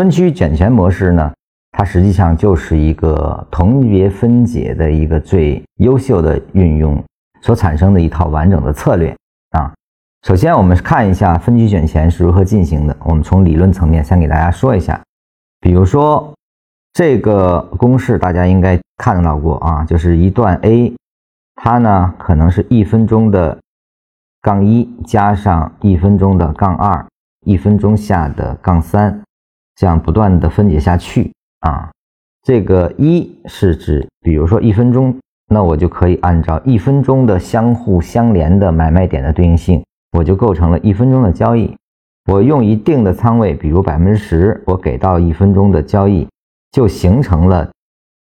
分区卷权模式呢，它实际上就是一个同级别分解的一个最优秀的运用所产生的一套完整的策略啊。首先，我们看一下分区卷钱是如何进行的。我们从理论层面先给大家说一下，比如说这个公式大家应该看到过啊，就是一段 A，它呢可能是一分钟的杠一加上一分钟的杠二。一分钟下的杠三，这样不断的分解下去啊。这个一是指，比如说一分钟，那我就可以按照一分钟的相互相连的买卖点的对应性，我就构成了一分钟的交易。我用一定的仓位，比如百分之十，我给到一分钟的交易，就形成了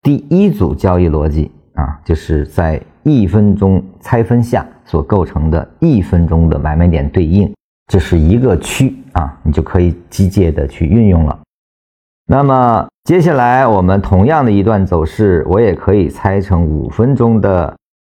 第一组交易逻辑啊，就是在一分钟拆分下所构成的一分钟的买卖点对应。这是一个区啊，你就可以机械的去运用了。那么接下来我们同样的一段走势，我也可以拆成五分钟的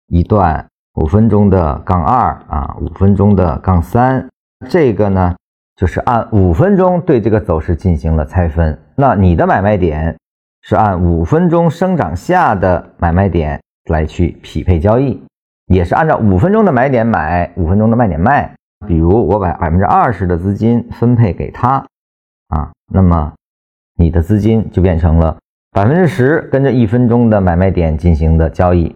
一段，五分钟的杠二啊，五分钟的杠三。这个呢，就是按五分钟对这个走势进行了拆分。那你的买卖点是按五分钟生长下的买卖点来去匹配交易，也是按照五分钟的买点买，五分钟的卖点卖。比如我把百分之二十的资金分配给他，啊，那么你的资金就变成了百分之十跟着一分钟的买卖点进行的交易，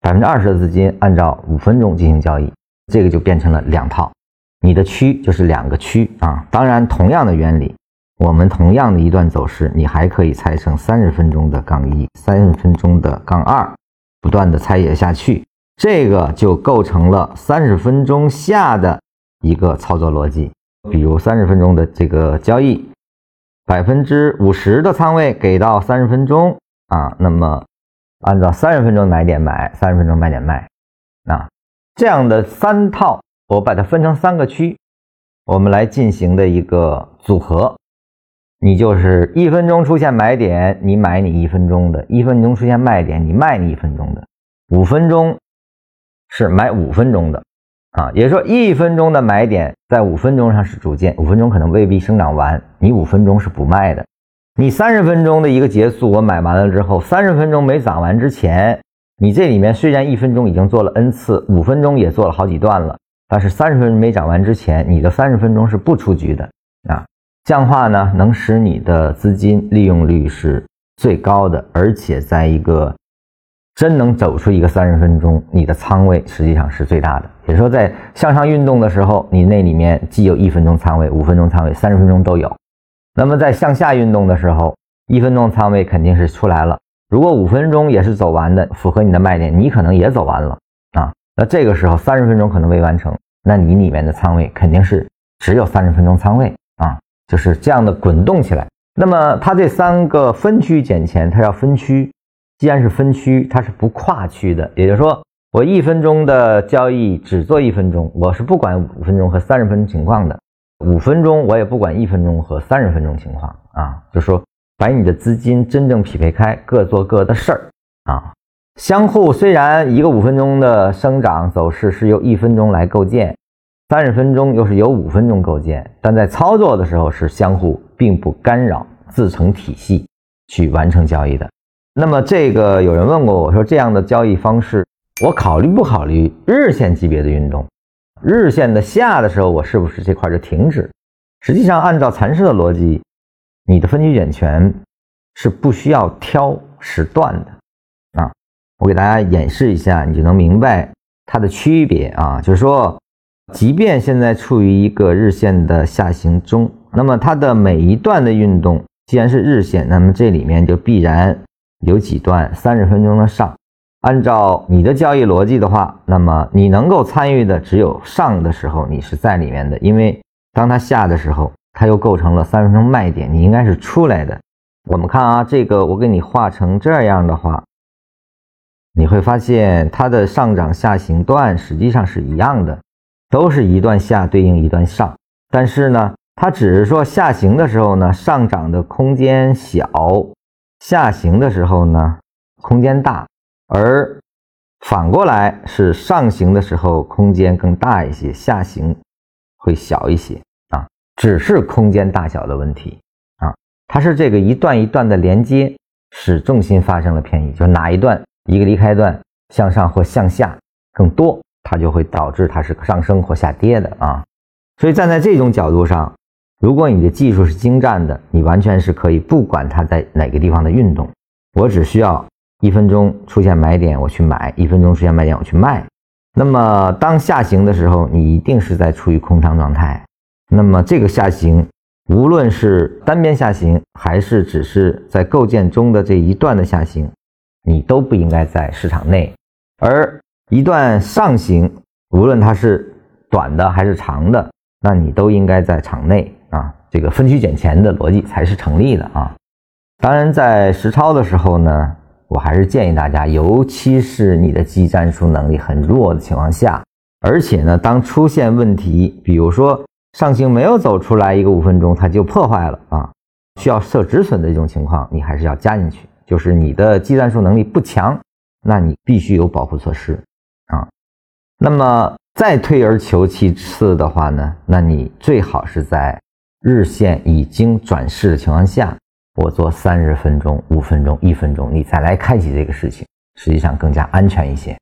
百分之二十的资金按照五分钟进行交易，这个就变成了两套，你的区就是两个区啊。当然，同样的原理，我们同样的一段走势，你还可以拆成三十分钟的杠一，三十分钟的杠二，不断的拆解下去，这个就构成了三十分钟下的。一个操作逻辑，比如三十分钟的这个交易，百分之五十的仓位给到三十分钟啊，那么按照三十分钟买点买，三十分钟卖点卖，啊，这样的三套，我把它分成三个区，我们来进行的一个组合，你就是一分钟出现买点，你买你一分钟的；一分钟出现卖点，你卖你一分钟的；五分钟是买五分钟的。啊，也就是说，一分钟的买点在五分钟上是主件，五分钟可能未必生长完，你五分钟是不卖的。你三十分钟的一个结束，我买完了之后，三十分钟没涨完之前，你这里面虽然一分钟已经做了 n 次，五分钟也做了好几段了，但是三十分钟没涨完之前，你的三十分钟是不出局的啊。这样话呢，能使你的资金利用率是最高的，而且在一个。真能走出一个三十分钟，你的仓位实际上是最大的。也就是说，在向上运动的时候，你那里面既有一分钟仓位、五分钟仓位、三十分钟都有。那么在向下运动的时候，一分钟仓位肯定是出来了。如果五分钟也是走完的，符合你的卖点，你可能也走完了啊。那这个时候三十分钟可能未完成，那你里面的仓位肯定是只有三十分钟仓位啊，就是这样的滚动起来。那么它这三个分区减钱，它要分区。既然是分区，它是不跨区的，也就是说，我一分钟的交易只做一分钟，我是不管五分钟和三十分钟情况的。五分钟我也不管一分钟和三十分钟情况啊，就说把你的资金真正匹配开，各做各的事儿啊。相互虽然一个五分钟的生长走势是由一分钟来构建，三十分钟又是由五分钟构建，但在操作的时候是相互并不干扰，自成体系去完成交易的。那么这个有人问过我说，这样的交易方式，我考虑不考虑日线级别的运动？日线的下的时候，我是不是这块就停止？实际上，按照禅师的逻辑，你的分区选权是不需要挑时段的啊。我给大家演示一下，你就能明白它的区别啊。就是说，即便现在处于一个日线的下行中，那么它的每一段的运动，既然是日线，那么这里面就必然。有几段三十分钟的上，按照你的交易逻辑的话，那么你能够参与的只有上的时候你是在里面的，因为当它下的时候，它又构成了三十分钟卖点，你应该是出来的。我们看啊，这个我给你画成这样的话，你会发现它的上涨下行段实际上是一样的，都是一段下对应一段上，但是呢，它只是说下行的时候呢，上涨的空间小。下行的时候呢，空间大，而反过来是上行的时候空间更大一些，下行会小一些啊，只是空间大小的问题啊。它是这个一段一段的连接，使重心发生了偏移，就是哪一段一个离开段向上或向下更多，它就会导致它是上升或下跌的啊。所以站在这种角度上，如果你的技术是精湛的，你完全是可以不管它在哪个地方的运动，我只需要一分钟出现买点我去买，一分钟出现买点我去卖。那么当下行的时候，你一定是在处于空仓状态。那么这个下行，无论是单边下行，还是只是在构建中的这一段的下行，你都不应该在市场内。而一段上行，无论它是短的还是长的，那你都应该在场内啊。这个分区捡钱的逻辑才是成立的啊。当然，在实操的时候呢。我还是建议大家，尤其是你的技战术能力很弱的情况下，而且呢，当出现问题，比如说上行没有走出来一个五分钟，它就破坏了啊，需要设止损的这种情况，你还是要加进去。就是你的技战术能力不强，那你必须有保护措施啊。那么再退而求其次的话呢，那你最好是在日线已经转势的情况下。我做三十分钟、五分钟、一分钟，你再来开启这个事情，实际上更加安全一些。